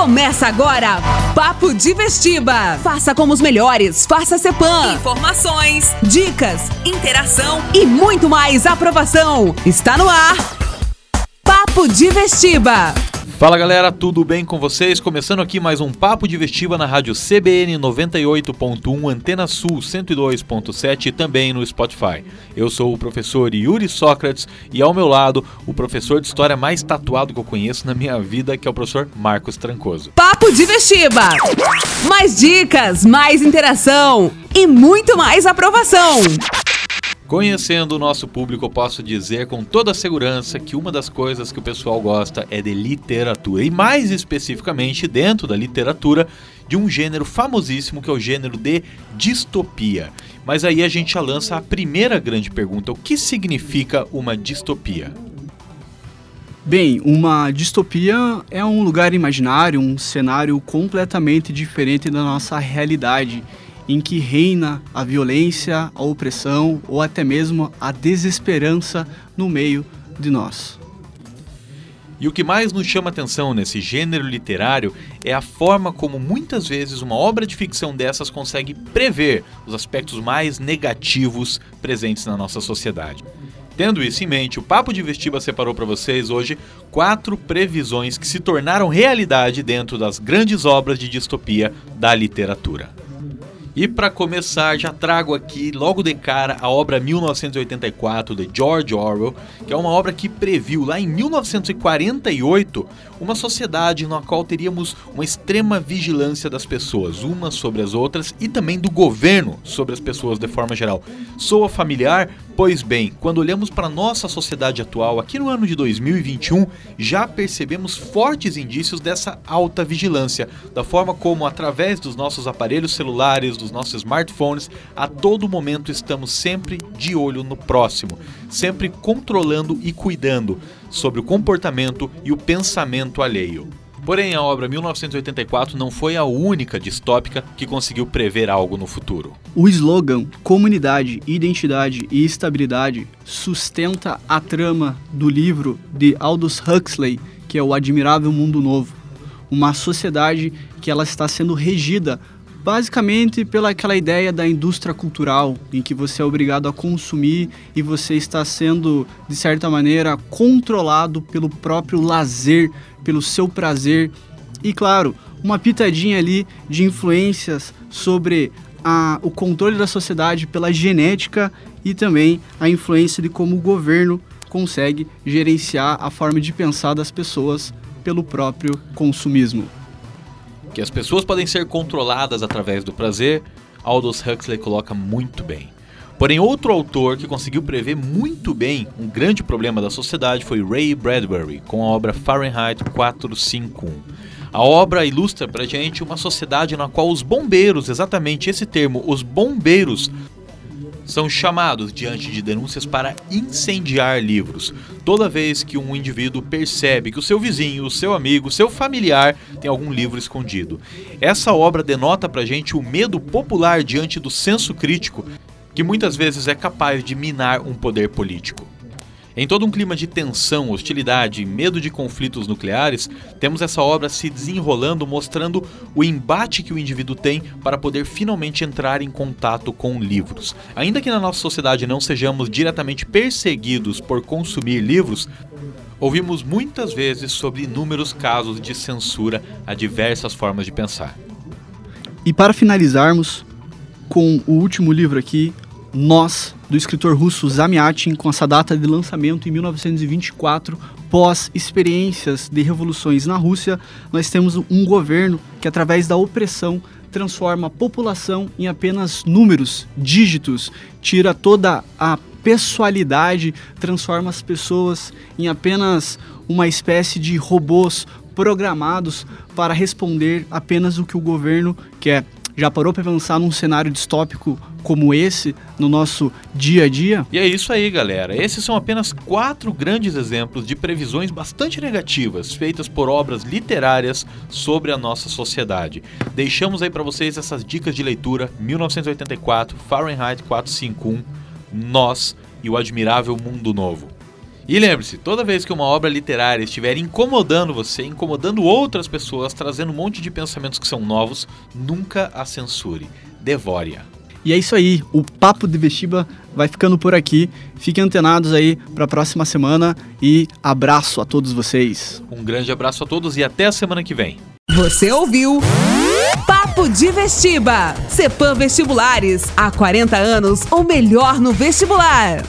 Começa agora, Papo de Vestiba. Faça como os melhores, faça Cepan. Informações, dicas, interação e muito mais aprovação. Está no ar, Papo de Vestiba. Fala galera, tudo bem com vocês? Começando aqui mais um Papo de Vestiba na rádio CBN 98.1, Antena Sul 102.7 e também no Spotify. Eu sou o professor Yuri Sócrates e ao meu lado o professor de história mais tatuado que eu conheço na minha vida, que é o professor Marcos Trancoso. Papo de Vestiba! Mais dicas, mais interação e muito mais aprovação. Conhecendo o nosso público, eu posso dizer com toda segurança que uma das coisas que o pessoal gosta é de literatura, e mais especificamente dentro da literatura, de um gênero famosíssimo que é o gênero de distopia. Mas aí a gente já lança a primeira grande pergunta: o que significa uma distopia? Bem, uma distopia é um lugar imaginário, um cenário completamente diferente da nossa realidade em que reina a violência, a opressão ou até mesmo a desesperança no meio de nós. E o que mais nos chama atenção nesse gênero literário é a forma como muitas vezes uma obra de ficção dessas consegue prever os aspectos mais negativos presentes na nossa sociedade. Tendo isso em mente, o Papo de Vestiba separou para vocês hoje quatro previsões que se tornaram realidade dentro das grandes obras de distopia da literatura. E para começar, já trago aqui logo de cara a obra 1984 de George Orwell, que é uma obra que previu lá em 1948 uma sociedade na qual teríamos uma extrema vigilância das pessoas, umas sobre as outras e também do governo sobre as pessoas de forma geral. Soa familiar? Pois bem, quando olhamos para nossa sociedade atual, aqui no ano de 2021, já percebemos fortes indícios dessa alta vigilância, da forma como, através dos nossos aparelhos celulares, dos nossos smartphones, a todo momento estamos sempre de olho no próximo, sempre controlando e cuidando sobre o comportamento e o pensamento alheio. Porém, a obra 1984 não foi a única distópica que conseguiu prever algo no futuro. O slogan Comunidade, Identidade e Estabilidade sustenta a trama do livro de Aldous Huxley, que é O Admirável Mundo Novo. Uma sociedade que ela está sendo regida basicamente pela aquela ideia da indústria cultural, em que você é obrigado a consumir e você está sendo, de certa maneira, controlado pelo próprio lazer, pelo seu prazer. E claro, uma pitadinha ali de influências sobre a, o controle da sociedade pela genética e também a influência de como o governo consegue gerenciar a forma de pensar das pessoas pelo próprio consumismo que as pessoas podem ser controladas através do prazer, Aldous Huxley coloca muito bem. Porém, outro autor que conseguiu prever muito bem um grande problema da sociedade foi Ray Bradbury, com a obra Fahrenheit 451. A obra ilustra pra gente uma sociedade na qual os bombeiros, exatamente esse termo, os bombeiros, são chamados diante de denúncias para incendiar livros. Toda vez que um indivíduo percebe que o seu vizinho, o seu amigo, o seu familiar tem algum livro escondido. Essa obra denota pra gente o medo popular diante do senso crítico, que muitas vezes é capaz de minar um poder político. Em todo um clima de tensão, hostilidade e medo de conflitos nucleares, temos essa obra se desenrolando mostrando o embate que o indivíduo tem para poder finalmente entrar em contato com livros. Ainda que na nossa sociedade não sejamos diretamente perseguidos por consumir livros, ouvimos muitas vezes sobre inúmeros casos de censura a diversas formas de pensar. E para finalizarmos com o último livro aqui, nós, do escritor russo Zamyatin, com essa data de lançamento em 1924, pós experiências de revoluções na Rússia, nós temos um governo que, através da opressão, transforma a população em apenas números, dígitos, tira toda a pessoalidade, transforma as pessoas em apenas uma espécie de robôs programados para responder apenas o que o governo quer. Já parou para pensar num cenário distópico como esse no nosso dia a dia? E é isso aí, galera. Esses são apenas quatro grandes exemplos de previsões bastante negativas feitas por obras literárias sobre a nossa sociedade. Deixamos aí para vocês essas dicas de leitura: 1984, Fahrenheit 451, Nós e o Admirável Mundo Novo. E lembre-se, toda vez que uma obra literária estiver incomodando você, incomodando outras pessoas, trazendo um monte de pensamentos que são novos, nunca a censure. Devore-a. E é isso aí, o Papo de Vestiba vai ficando por aqui. Fiquem antenados aí para a próxima semana e abraço a todos vocês. Um grande abraço a todos e até a semana que vem. Você ouviu Papo de Vestiba. Cepam Vestibulares. Há 40 anos, o melhor no vestibular.